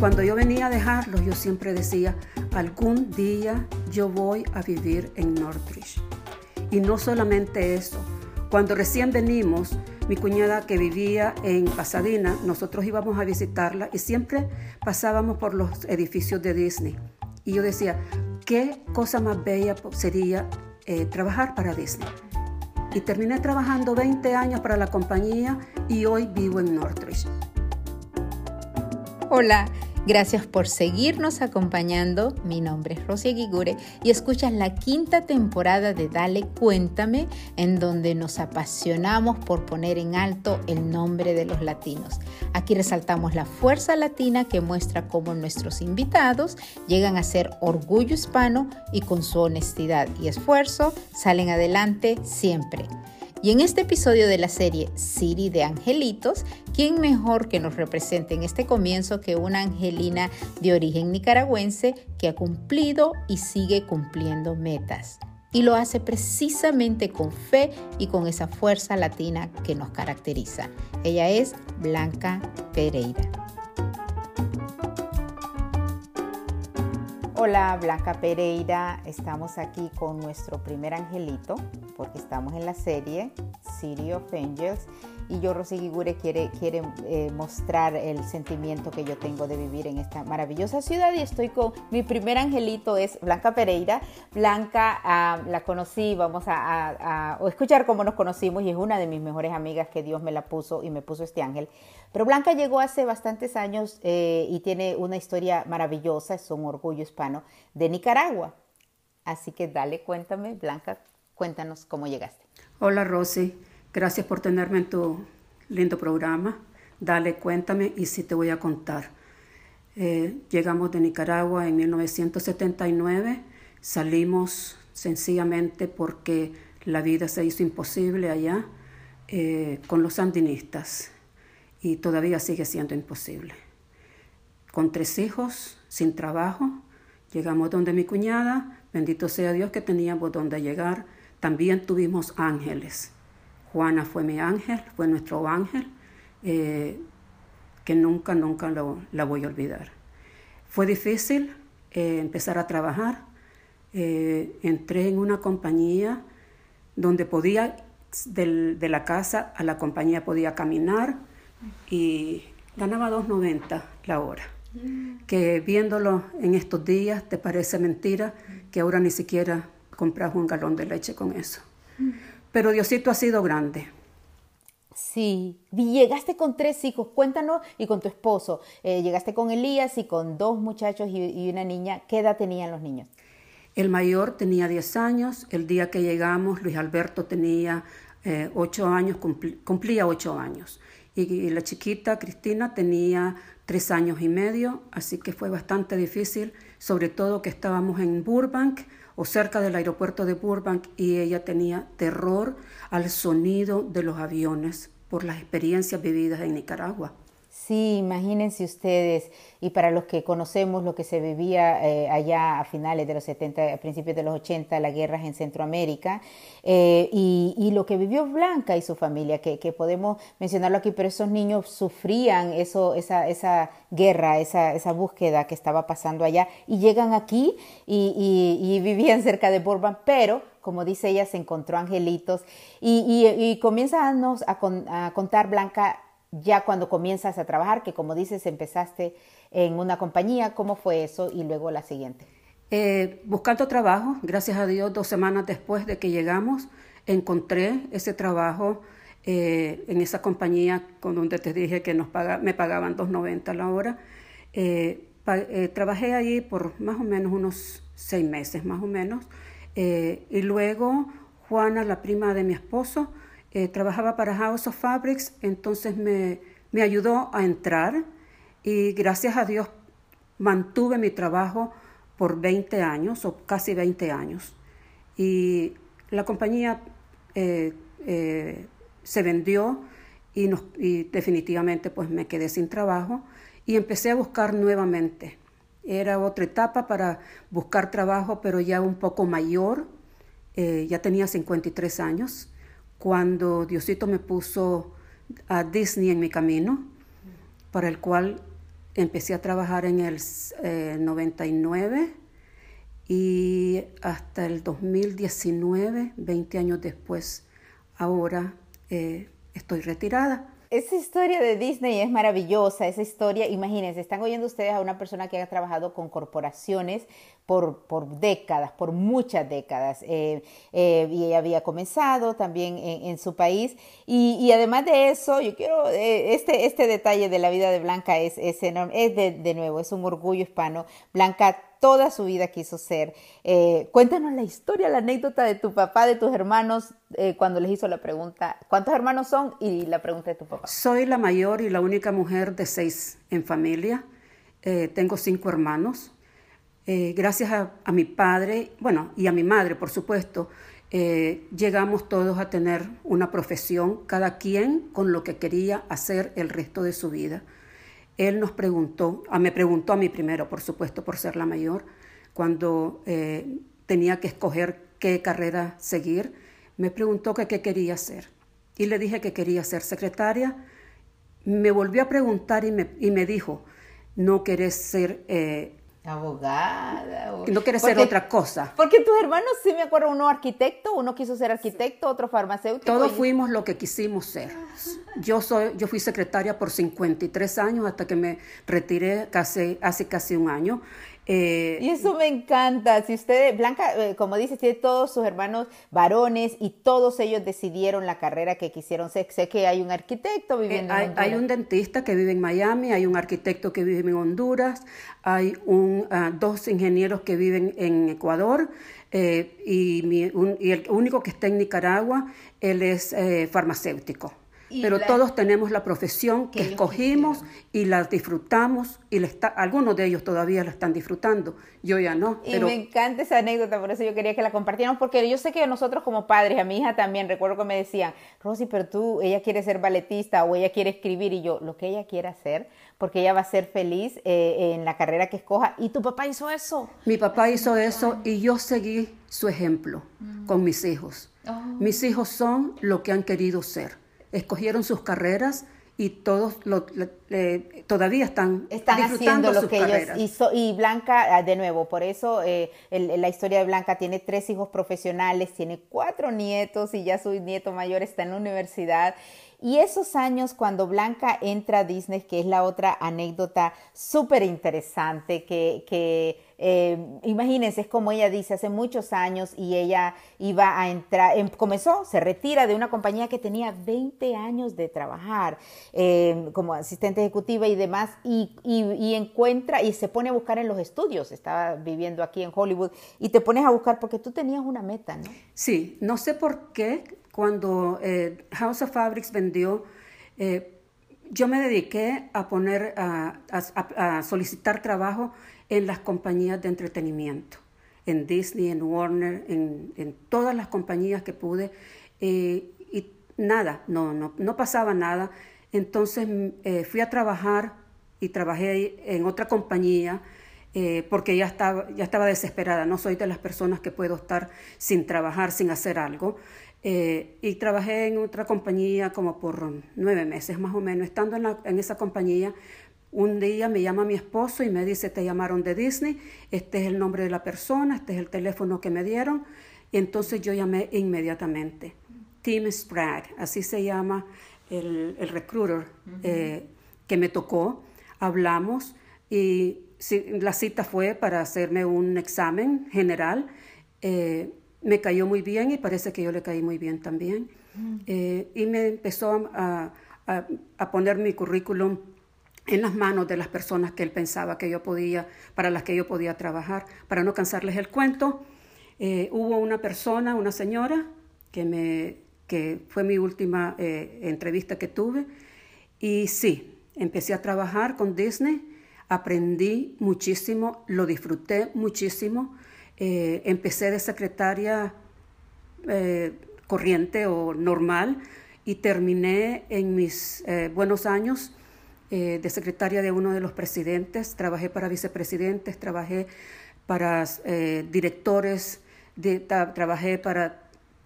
cuando yo venía a dejarlos, yo siempre decía, algún día yo voy a vivir en Northridge. Y no solamente eso, cuando recién venimos, mi cuñada que vivía en Pasadena, nosotros íbamos a visitarla y siempre pasábamos por los edificios de Disney. Y yo decía, qué cosa más bella sería eh, trabajar para Disney. Y terminé trabajando 20 años para la compañía y hoy vivo en Northridge. Hola, Gracias por seguirnos acompañando. Mi nombre es Rosy Guigure y escuchas la quinta temporada de Dale Cuéntame, en donde nos apasionamos por poner en alto el nombre de los latinos. Aquí resaltamos la fuerza latina que muestra cómo nuestros invitados llegan a ser orgullo hispano y con su honestidad y esfuerzo salen adelante siempre. Y en este episodio de la serie City de Angelitos, ¿quién mejor que nos represente en este comienzo que una angelina de origen nicaragüense que ha cumplido y sigue cumpliendo metas? Y lo hace precisamente con fe y con esa fuerza latina que nos caracteriza. Ella es Blanca Pereira. Hola, Blanca Pereira. Estamos aquí con nuestro primer angelito, porque estamos en la serie City of Angels y yo, Rosy Gigure, quiere, quiere eh, mostrar el sentimiento que yo tengo de vivir en esta maravillosa ciudad y estoy con mi primer angelito, es Blanca Pereira. Blanca ah, la conocí, vamos a, escuchar cómo nos conocimos y es una de mis mejores amigas que Dios me la puso y me puso este ángel. Pero Blanca llegó hace bastantes años eh, y tiene una historia maravillosa, es un orgullo hispano de Nicaragua. Así que dale, cuéntame, Blanca, cuéntanos cómo llegaste. Hola Rosy. Gracias por tenerme en tu lindo programa. Dale, cuéntame y sí te voy a contar. Eh, llegamos de Nicaragua en 1979. Salimos sencillamente porque la vida se hizo imposible allá eh, con los sandinistas y todavía sigue siendo imposible. Con tres hijos, sin trabajo, llegamos donde mi cuñada, bendito sea Dios que teníamos donde llegar. También tuvimos ángeles Juana fue mi ángel, fue nuestro ángel, eh, que nunca, nunca la voy a olvidar. Fue difícil eh, empezar a trabajar. Eh, entré en una compañía donde podía, de la casa a la compañía podía caminar y ganaba 2.90 la hora. Que viéndolo en estos días te parece mentira que ahora ni siquiera compras un galón de leche con eso. Pero Diosito ha sido grande. Sí, llegaste con tres hijos, cuéntanos, y con tu esposo. Eh, llegaste con Elías y con dos muchachos y, una niña. ¿Qué edad tenían los niños? El mayor tenía 10 años, el día que llegamos Luis Alberto tenía eh, 8 años, cumplía 8 años. Y, la chiquita Cristina tenía 3 años y medio, así que fue bastante difícil, sobre todo que estábamos en Burbank, o cerca del aeropuerto de Burbank y ella tenía terror al sonido de los aviones por las experiencias vividas en Nicaragua. Sí, imagínense ustedes, y para los que conocemos lo que se vivía eh, allá a finales de los 70, a principios de los 80, las guerras en Centroamérica, eh, y, lo que vivió Blanca y su familia, que, podemos mencionarlo aquí, pero esos niños sufrían eso, esa, guerra, esa, búsqueda que estaba pasando allá, y llegan aquí y, vivían cerca de Burbank, pero como dice ella, se encontró angelitos, y, comienza a, a contar Blanca ya cuando comienzas a trabajar, que como dices, empezaste en una compañía, ¿cómo fue eso? Y luego la siguiente. Eh, buscando trabajo, gracias a Dios, dos semanas después de que llegamos, encontré ese trabajo eh, en esa compañía con donde te dije que nos me pagaban 2.90 la hora. Eh, trabajé allí por más o menos unos seis meses, más o menos. y luego Juana, la prima de mi esposo, eh, trabajaba para House of Fabrics, entonces me, me ayudó a entrar y gracias a Dios mantuve mi trabajo por 20 años o casi 20 años. Y la compañía eh, eh, se vendió y, nos, y, definitivamente pues me quedé sin trabajo y empecé a buscar nuevamente. Era otra etapa para buscar trabajo, pero ya un poco mayor. ya tenía 53 años cuando Diosito me puso a Disney en mi camino, para el cual empecé a trabajar en el 99 eh, y hasta el 2019, 20 años después, ahora eh, estoy retirada. Esa historia de Disney es maravillosa, esa historia, imagínense, están oyendo ustedes a una persona que ha trabajado con corporaciones por, por décadas, por muchas décadas, eh, eh, y ella había comenzado también en, su país, y, además de eso, yo quiero, eh, este, este detalle de la vida de Blanca es, es enorme, es de, de nuevo, es un orgullo hispano. Blanca toda su vida quiso ser. Eh, cuéntanos la historia, la anécdota de tu papá, de tus hermanos, eh, cuando les hizo la pregunta, ¿cuántos hermanos son? Y la pregunta de tu papá. Soy la mayor y la única mujer de seis en familia. Eh, tengo cinco hermanos. gracias a, a, mi padre, bueno, y a mi madre, por supuesto, llegamos todos a tener una profesión, cada quien con lo que quería hacer el resto de su vida él nos preguntó, ah, me preguntó a mí primero, por supuesto, por ser la mayor, cuando eh, tenía que escoger qué carrera seguir, me preguntó que qué quería hacer. Y le dije que quería ser secretaria. Me volvió a preguntar y me, y me dijo, ¿no querés ser eh, Abogada. No quiere ser otra cosa. Porque tus hermanos, sí me acuerdo, uno arquitecto, uno quiso ser arquitecto, otro farmacéutico. Todos fuimos lo que quisimos ser. Yo, soy, yo fui secretaria por 53 años hasta que me retiré casi, hace casi un año. Eh, y eso me encanta. Si usted, Blanca, eh, como dice, tiene todos sus hermanos varones y todos ellos decidieron la carrera que quisieron. Sé, sé que hay un arquitecto viviendo en Honduras. Hay un dentista que vive en Miami, hay un arquitecto que vive en Honduras, hay un, ah, dos ingenieros que viven en Ecuador. Eh, y, y, el único que está en Nicaragua, él es farmacéutico pero todos tenemos la profesión que, escogimos y la disfrutamos y está, algunos de ellos todavía la están disfrutando, yo ya no. Y me encanta esa anécdota, por eso yo quería que la compartiéramos, porque yo sé que nosotros como padres, a mi hija también, recuerdo que me decían, Rosy, pero tú, ella quiere ser balletista o ella quiere escribir y yo, lo que ella quiera hacer, porque ella va a ser feliz eh, en la carrera que escoja. Y tu papá hizo eso. Mi papá hizo eso y yo seguí su ejemplo mm. con mis hijos. Oh. Mis hijos son lo que han querido ser escogieron sus carreras y todos lo, todavía están, están haciendo lo que ellos hizo. Y Blanca ah, de nuevo por eso eh, la historia de Blanca tiene tres hijos profesionales tiene cuatro nietos y ya su nieto mayor está en la universidad. Y esos años cuando Blanca entra a Disney, que es la otra anécdota súper interesante, que, que eh, imagínense, es como ella dice, hace muchos años y ella iba a entrar, em, comenzó, se retira de una compañía que tenía 20 años de trabajar em, como asistente ejecutiva y demás, y, y, encuentra y se pone a buscar en los estudios, estaba viviendo aquí en Hollywood, y te pones a buscar porque tú tenías una meta, ¿no? Sí, no sé por qué cuando eh, House of Fabrics vendió, eh, yo me dediqué a poner, a, solicitar trabajo en las compañías de entretenimiento, en Disney, en Warner, en, todas las compañías que pude, eh, y nada, no, no, no pasaba nada. Entonces fui a trabajar y trabajé en otra compañía. porque ya estaba, ya estaba desesperada. No soy de las personas que puedo estar sin trabajar, sin hacer algo. Eh, y trabajé en otra compañía como por nueve meses más o menos. Estando en, esa compañía, un día me llama mi esposo y me dice, te llamaron de Disney, este es el nombre de la persona, este es el teléfono que me dieron. Y entonces yo llamé inmediatamente. Tim Sprague, así se llama el, el recruiter eh, que me tocó. Hablamos y la cita fue para hacerme un examen general. Eh, me cayó muy bien y parece que yo le caí muy bien también. Eh, y me empezó a, poner mi currículum en las manos de las personas que él pensaba que yo podía, para las que yo podía trabajar. Para no cansarles el cuento, eh, hubo una persona, una señora, que, me, que fue mi última eh, entrevista que tuve, y sí, empecé a trabajar con Disney, aprendí muchísimo, lo disfruté muchísimo. Eh, empecé de secretaria eh, corriente o normal y terminé en mis buenos años de secretaria de uno de los presidentes. Trabajé para vicepresidentes, trabajé para directores, trabajé para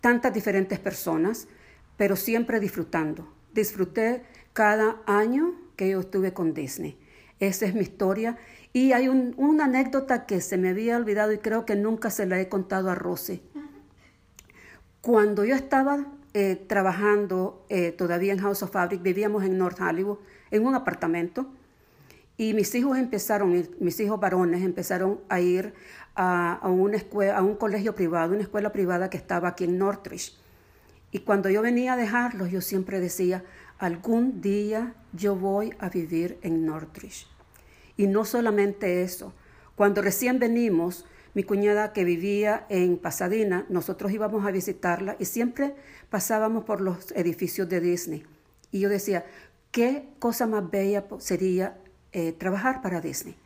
tantas diferentes personas, pero siempre disfrutando. Disfruté cada año que yo estuve con Disney. Esa es mi historia. Y hay una anécdota que se me había olvidado y creo que nunca se la he contado a Rosy. Cuando yo estaba eh, trabajando eh, todavía en House of Fabric, vivíamos en North Hollywood, en un apartamento, y mis hijos empezaron, mis hijos varones empezaron a ir a, una escuela, a un colegio privado, una escuela privada que estaba aquí en Northridge. Y cuando yo venía a dejarlos, yo siempre decía, algún día yo voy a vivir en Northridge. Y no solamente eso, cuando recién venimos, mi cuñada que vivía en Pasadena, nosotros íbamos a visitarla y siempre pasábamos por los edificios de Disney. Y yo decía, qué cosa más bella sería eh, trabajar para Disney.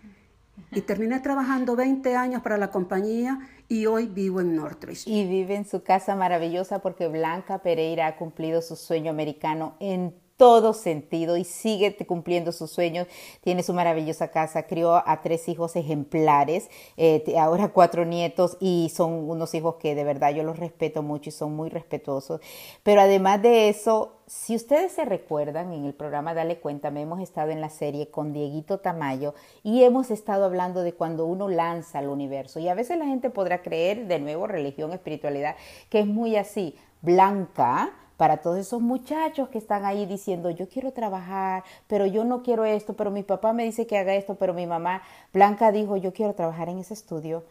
Y terminé trabajando 20 años para la compañía y hoy vivo en Northridge. Y vive en su casa maravillosa porque Blanca Pereira ha cumplido su sueño americano en todo sentido y sigue cumpliendo sus sueños. Tiene su maravillosa casa, crió a tres hijos ejemplares, eh, ahora cuatro nietos y son unos hijos que de verdad yo los respeto mucho y son muy respetuosos. Pero además de eso, si ustedes se recuerdan, en el programa Dale Cuéntame hemos estado en la serie con Dieguito Tamayo y hemos estado hablando de cuando uno lanza al universo. Y a veces la gente podrá creer, de nuevo, religión, espiritualidad, que es muy así. Blanca para todos esos muchachos que están ahí diciendo, yo quiero trabajar, pero yo no quiero esto, pero mi papá me dice que haga esto, pero mi mamá, Blanca dijo, yo quiero trabajar en ese estudio.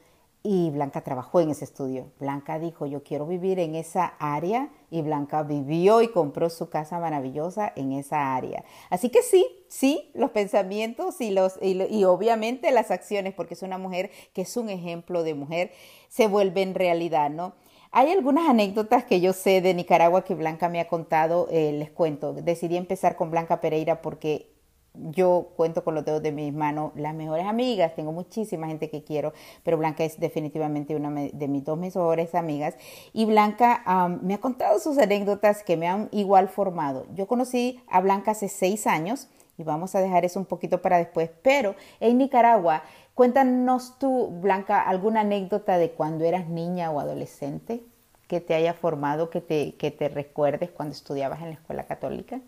Y Blanca trabajó en ese estudio. Blanca dijo, yo quiero vivir en esa área. Y Blanca vivió y compró su casa maravillosa en esa área. Así que sí, sí, los pensamientos y, los, y, y obviamente las acciones, porque es una mujer que es un ejemplo de mujer, se vuelven realidad, ¿no? Hay algunas anécdotas que yo sé de Nicaragua que Blanca me ha contado, eh, les cuento. Decidí empezar con Blanca Pereira porque yo cuento con los dedos de mis manos las mejores amigas, tengo muchísima gente que quiero, pero Blanca es definitivamente una de mis dos mejores amigas. Y Blanca me ha contado sus anécdotas que me han igual formado. Yo conocí a Blanca hace seis años y vamos a dejar eso un poquito para después, pero en Nicaragua Cuéntanos tú, Blanca, alguna anécdota de cuando eras niña o adolescente que te haya formado, que te, que te recuerdes cuando estudiabas en la escuela católica.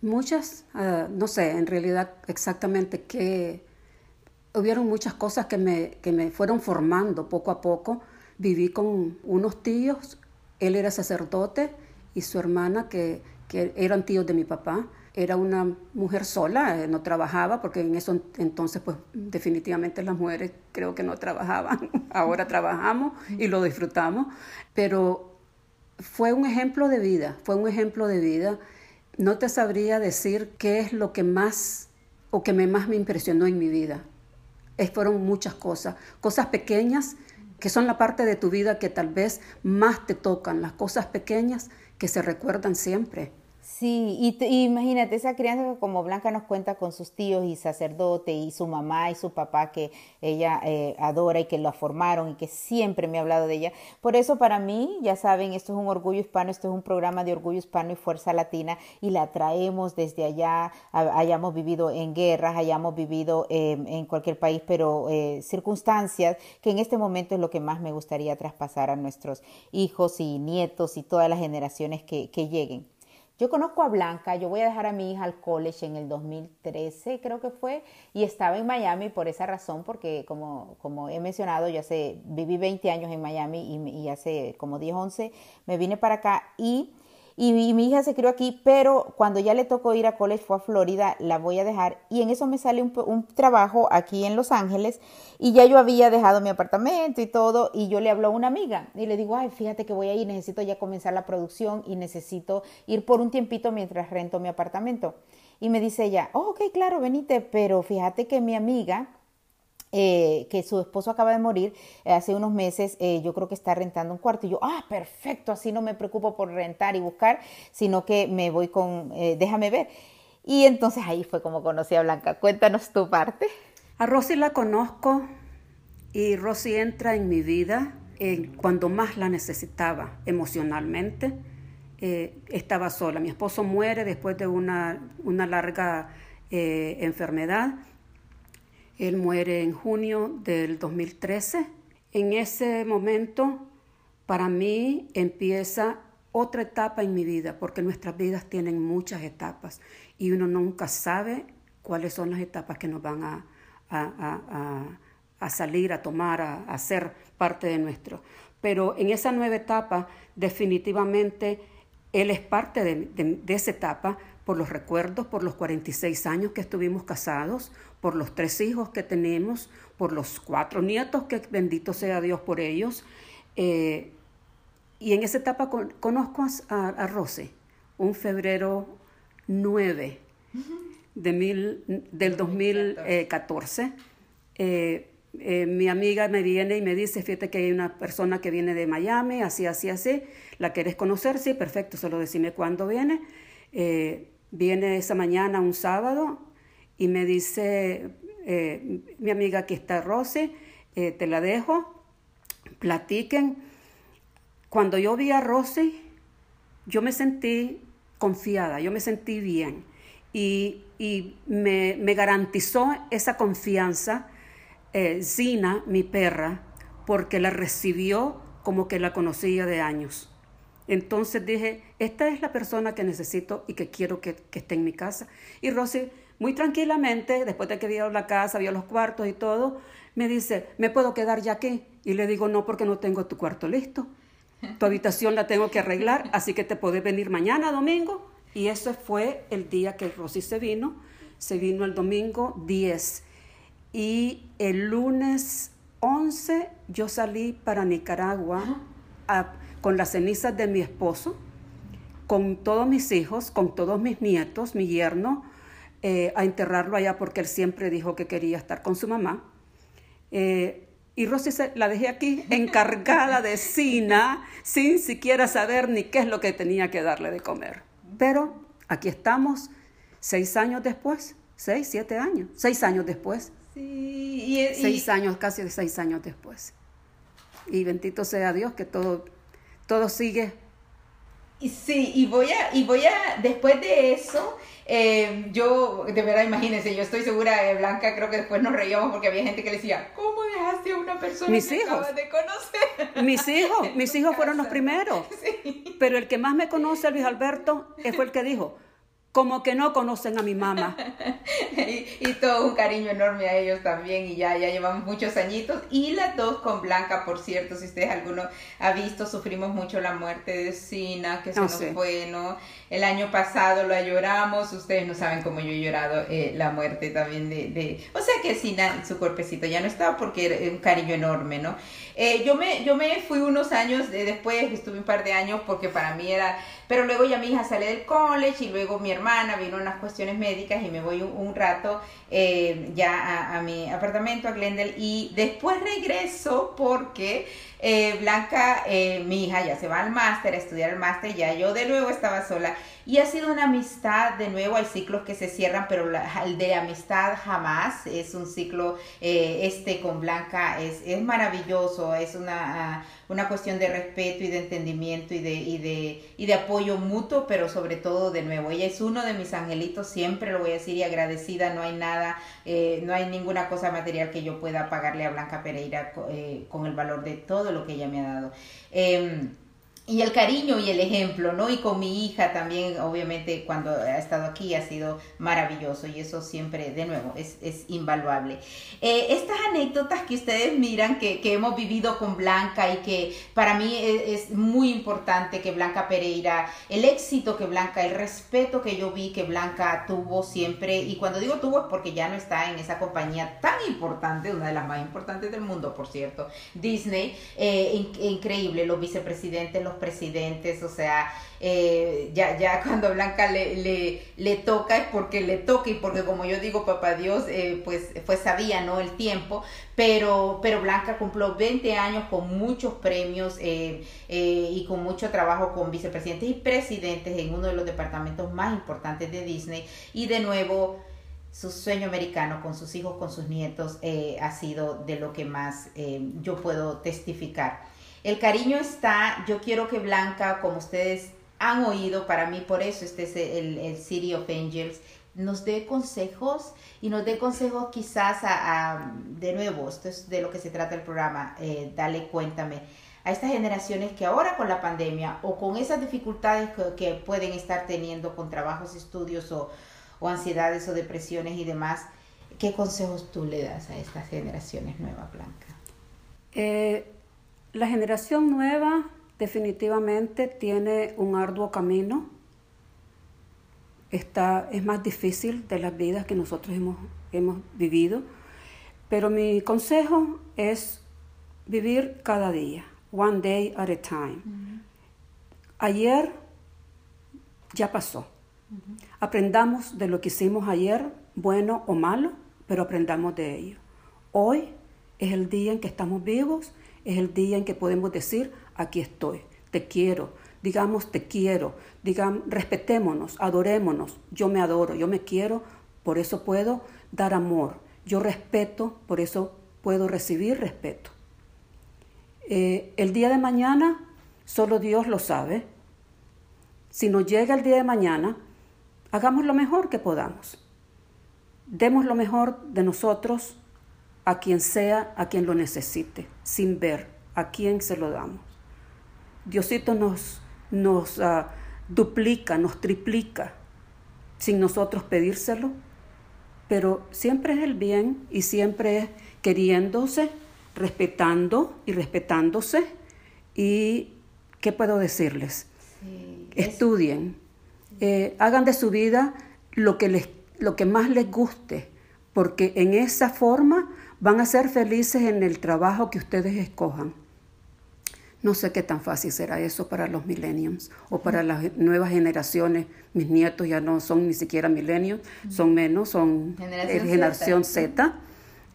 Muchas, ah, no sé, en realidad exactamente que hubieron muchas cosas que me, que me fueron formando poco a poco. Viví con unos tíos, él era sacerdote y su hermana que, que eran tíos de mi papá era una mujer sola, eh, no trabajaba, porque en eso entonces pues definitivamente las mujeres creo que no trabajaban, ahora trabajamos y lo disfrutamos, pero fue un ejemplo de vida, fue un ejemplo de vida. No te sabría decir qué es lo que más o que me, más me impresionó en mi vida. Es, fueron muchas cosas, cosas pequeñas que son la parte de tu vida que tal vez más te tocan, las cosas pequeñas que se recuerdan siempre. Sí, y, imagínate esa crianza que como Blanca nos cuenta con sus tíos y sacerdote y su mamá y su papá que ella eh, adora y que la formaron y que siempre me ha hablado de ella. Por eso para mí, ya saben, esto es un orgullo hispano, esto es un programa de orgullo hispano y fuerza latina y la traemos desde allá, hayamos vivido en guerras, hayamos vivido em, en cualquier país, pero eh, circunstancias que en este momento es lo que más me gustaría traspasar a nuestros hijos y nietos y todas las generaciones que lleguen. Yo conozco a Blanca, yo voy a dejar a mi hija al college en el 2013, creo que fue, y estaba en Miami por esa razón, porque como, como he mencionado, yo hace, viví 20 años en Miami y, y hace como 10, 11 me vine para acá y y, mi hija se crió aquí, pero cuando ya le tocó ir a college fue a Florida, la voy a dejar y en eso me sale un, trabajo aquí en Los Ángeles y ya yo había dejado mi apartamento y todo y yo le hablo a una amiga y le digo, ay, fíjate que voy a ir, necesito ya comenzar la producción y necesito ir por un tiempito mientras rento mi apartamento. Y me dice ella, oh, ok, claro, venite, pero fíjate que mi amiga eh, que su esposo acaba de morir eh, hace unos meses, eh, yo creo que está rentando un cuarto. Y yo, ah, perfecto, así no me preocupo por rentar y buscar, sino que me voy con, déjame ver. Y entonces ahí fue como conocí a Blanca. Cuéntanos tu parte. A Rosy la conozco y Rosy entra en mi vida cuando más la necesitaba emocionalmente. estaba sola. Mi esposo muere después de una, una larga enfermedad él muere en junio del 2013. En ese momento, para mí, empieza otra etapa en mi vida, porque nuestras vidas tienen muchas etapas y uno nunca sabe cuáles son las etapas que nos van a, a, salir, a tomar, a, a, ser parte de nuestro. Pero en esa nueva etapa, definitivamente, él es parte de, de esa etapa por los recuerdos, por los 46 años que estuvimos casados, por los tres hijos que tenemos, por los cuatro nietos, que bendito sea Dios por ellos. Eh, y en esa etapa conozco a, a, Rose, un febrero 9 de mil, del 2014. Eh, eh, mi amiga me viene y me dice, fíjate que hay una persona que viene de Miami, así, así, así, ¿la quieres conocer? Sí, perfecto, solo decime cuándo viene. Viene esa mañana, un sábado, y me dice, mi amiga, aquí está Rose, te la dejo, platiquen cuando yo vi a Rosy, yo me sentí confiada, yo me sentí bien y, me, garantizó esa confianza eh, Zina, mi perra, porque la recibió como que la conocía de años. Entonces dije, esta es la persona que necesito y que quiero que, esté en mi casa. Y Rosy, muy tranquilamente, después de que vio la casa, vio los cuartos y todo, me dice, ¿me puedo quedar ya aquí? Y le digo, no, porque no tengo tu cuarto listo. Tu habitación la tengo que arreglar, así que te puedes venir mañana domingo. Y ese fue el día que Rosy se vino. Se vino el domingo 10. Y el lunes 11 yo salí para Nicaragua con las cenizas de mi esposo, con todos mis hijos, con todos mis nietos, mi yerno, eh, a enterrarlo allá porque él siempre dijo que quería estar con su mamá. Eh, y Rosy la dejé aquí encargada de Sina, sin siquiera saber ni qué es lo que tenía que darle de comer. Pero aquí estamos, seis años después, seis, siete años, seis años después. Sí, seis años, casi seis años después. Y bendito sea Dios que todo, todo sigue Sí, y voy a, y voy a, después de eso, eh, yo, de verdad, imagínense, yo estoy segura, de Blanca, creo que después nos reíamos porque había gente que le decía, ¿cómo dejaste a una persona mis que hijos. acabas de conocer? Mis hijos, mis hijos fueron los primeros. Sí. Pero el que más me conoce, Luis Alberto, fue el que dijo, como que no conocen a mi mamá. y, todo un cariño enorme a ellos también y ya, ya llevamos muchos añitos. Y las dos con Blanca, por cierto, si ustedes alguno ha visto, sufrimos mucho la muerte de Sina, que se nos fue, ¿no? El año pasado lo lloramos, ustedes no saben cómo yo he llorado eh, la muerte también de, de... O sea que Sina, su cuerpecito ya no estaba porque era un cariño enorme, ¿no? Eh, yo, me, yo me fui unos años después, estuve un par de años porque para mí era, pero luego ya mi hija sale del college y luego mi hermana vino unas cuestiones médicas y me voy un, rato eh, ya a, mi apartamento, a Glendale, y después regreso porque eh, Blanca, mi hija ya se va al máster, a estudiar el máster, ya yo de nuevo estaba sola. Y ha sido una amistad, de nuevo hay ciclos que se cierran, pero el de amistad jamás, es un ciclo, este con Blanca es, es maravilloso es una, una cuestión de respeto y de entendimiento y de, y, de, y de apoyo mutuo, pero sobre todo de nuevo, ella es uno de mis angelitos, siempre lo voy a decir y agradecida, no hay nada, eh, no hay ninguna cosa material que yo pueda pagarle a Blanca Pereira eh, con el valor de todo lo que ella me ha dado. Em, y el cariño y el ejemplo, ¿no? Y con mi hija también, obviamente, cuando ha estado aquí ha sido maravilloso y eso siempre, de nuevo, es, es invaluable. Eh, estas anécdotas que ustedes miran, que, que, hemos vivido con Blanca y que para mí es, muy importante que Blanca Pereira, el éxito que Blanca, el respeto que yo vi que Blanca tuvo siempre, y cuando digo tuvo es porque ya no está en esa compañía tan importante, una de las más importantes del mundo, por cierto, Disney, eh, increíble, los vicepresidentes, los presidentes, o sea, eh, ya, ya cuando Blanca le, le, toca es porque le toca y porque como yo digo, papá Dios, eh, pues, pues sabía, ¿no? El tiempo, pero, pero Blanca cumplió 20 años con muchos premios eh, y con mucho trabajo con vicepresidentes y presidentes en uno de los departamentos más importantes de Disney y de nuevo su sueño americano con sus hijos, con sus nietos, ha sido de lo que más yo puedo testificar. El cariño está, yo quiero que Blanca, como ustedes han oído, para mí por eso este es el, City of Angels, nos dé consejos y nos dé consejos quizás a, de nuevo, esto es de lo que se trata el programa, eh, dale cuéntame, a estas generaciones que ahora con la pandemia o con esas dificultades que, pueden estar teniendo con trabajos, estudios o, o ansiedades o depresiones y demás, ¿qué consejos tú le das a estas generaciones nuevas, Blanca? Eh, la generación nueva definitivamente tiene un arduo camino. Está, es más difícil de las vidas que nosotros hemos, hemos vivido, pero mi consejo es vivir cada día, one day at a time. Ayer ya pasó. Aprendamos de lo que hicimos ayer, bueno o malo, pero aprendamos de ello. Hoy es el día en que estamos vivos, es el día en que podemos decir, aquí estoy, te quiero, digamos te quiero, digamos, respetémonos, adorémonos, yo me adoro, yo me quiero, por eso puedo dar amor, yo respeto, por eso puedo recibir respeto. Eh, el día de mañana solo Dios lo sabe. Si nos llega el día de mañana, hagamos lo mejor que podamos. Demos lo mejor de nosotros a quien sea, a quien lo necesite, sin ver a quién se lo damos. Diosito nos, nos ah, duplica, nos triplica, sin nosotros pedírselo, pero siempre es el bien y siempre es queriéndose, respetando y respetándose. ¿Y qué puedo decirles? Estudien, eh, hagan de su vida lo que, les, lo que más les guste, porque en esa forma van a ser felices en el trabajo que ustedes escojan. No sé qué tan fácil será eso para los millennials o para las nuevas generaciones. Mis nietos ya no son ni siquiera millennials, son menos, son generación, Z.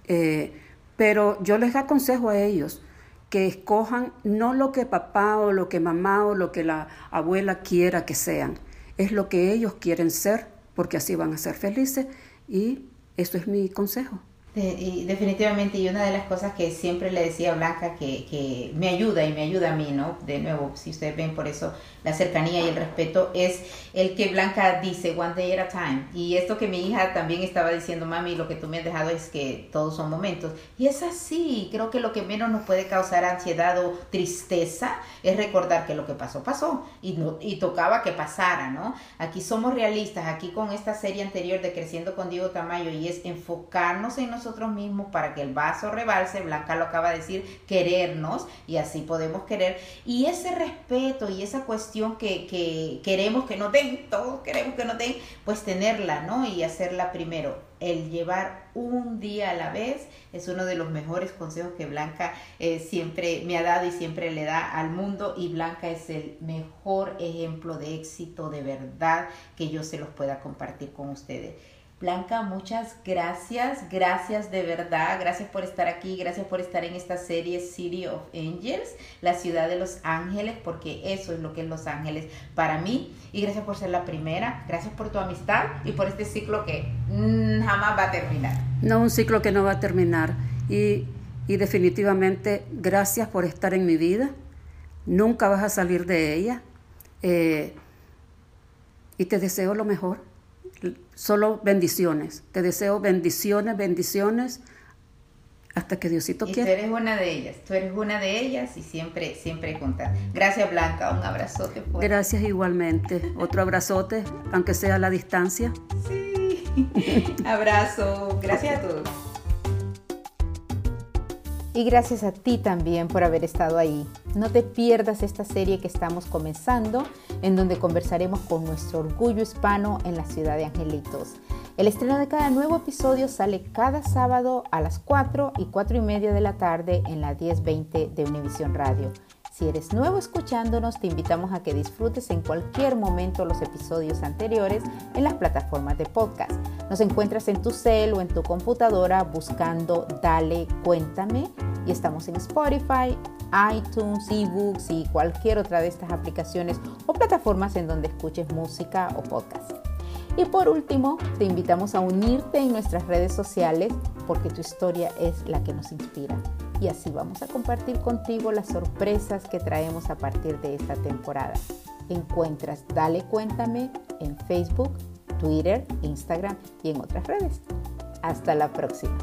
Eh, pero yo les aconsejo a ellos que escojan no lo que papá o lo que mamá o lo que la abuela quiera que sean, es lo que ellos quieren ser, porque así van a ser felices y eso es mi consejo y definitivamente, y una de las cosas que siempre le decía a Blanca que, que, me ayuda y me ayuda a mí, ¿no? De nuevo, si ustedes ven por eso la cercanía y el respeto, es el que Blanca dice, one day at a time. Y esto que mi hija también estaba diciendo, mami, lo que tú me has dejado es que todos son momentos. Y es así, creo que lo que menos nos puede causar ansiedad o tristeza es recordar que lo que pasó, pasó. Y, no, y tocaba que pasara, ¿no? Aquí somos realistas, aquí con esta serie anterior de Creciendo con Diego Tamayo, y es enfocarnos en nosotros nosotros mismos para que el vaso rebalse, Blanca lo acaba de decir, querernos y así podemos querer. Y ese respeto y esa cuestión que, que queremos que nos den, todos queremos que nos den, pues tenerla, ¿no? Y hacerla primero. El llevar un día a la vez es uno de los mejores consejos que Blanca eh, siempre me ha dado y siempre le da al mundo y Blanca es el mejor ejemplo de éxito de verdad que yo se los pueda compartir con ustedes. Blanca, muchas gracias, gracias de verdad, gracias por estar aquí, gracias por estar en esta serie City of Angels, la ciudad de los ángeles, porque eso es lo que es Los Ángeles para mí. Y gracias por ser la primera, gracias por tu amistad y por este ciclo que jamás va a terminar. No, un ciclo que no va a terminar. Y, definitivamente gracias por estar en mi vida. Nunca vas a salir de ella. Eh, y te deseo lo mejor solo bendiciones. Te deseo bendiciones, bendiciones hasta que Diosito y quiera. Tú eres una de ellas, tú eres una de ellas y siempre, siempre contar. Gracias Blanca, un abrazote. Gracias igualmente. Otro abrazote, aunque sea a la distancia. Sí, abrazo. Gracias a todos. Y gracias a ti también por haber estado ahí. No te pierdas esta serie que estamos comenzando, en donde conversaremos con nuestro orgullo hispano en la ciudad de Angelitos. El estreno de cada nuevo episodio sale cada sábado a las 4 y 4 y media de la tarde en la 1020 de Univisión Radio. Si eres nuevo escuchándonos, te invitamos a que disfrutes en cualquier momento los episodios anteriores en las plataformas de podcast. Nos encuentras en tu cel o en tu computadora buscando Dale Cuéntame y estamos en Spotify, iTunes, eBooks y cualquier otra de estas aplicaciones o plataformas en donde escuches música o podcast. Y por último, te invitamos a unirte en nuestras redes sociales porque tu historia es la que nos inspira y así vamos a compartir contigo las sorpresas que traemos a partir de esta temporada. Encuentras Dale Cuéntame en Facebook, Twitter, Instagram y en otras redes. Hasta la próxima.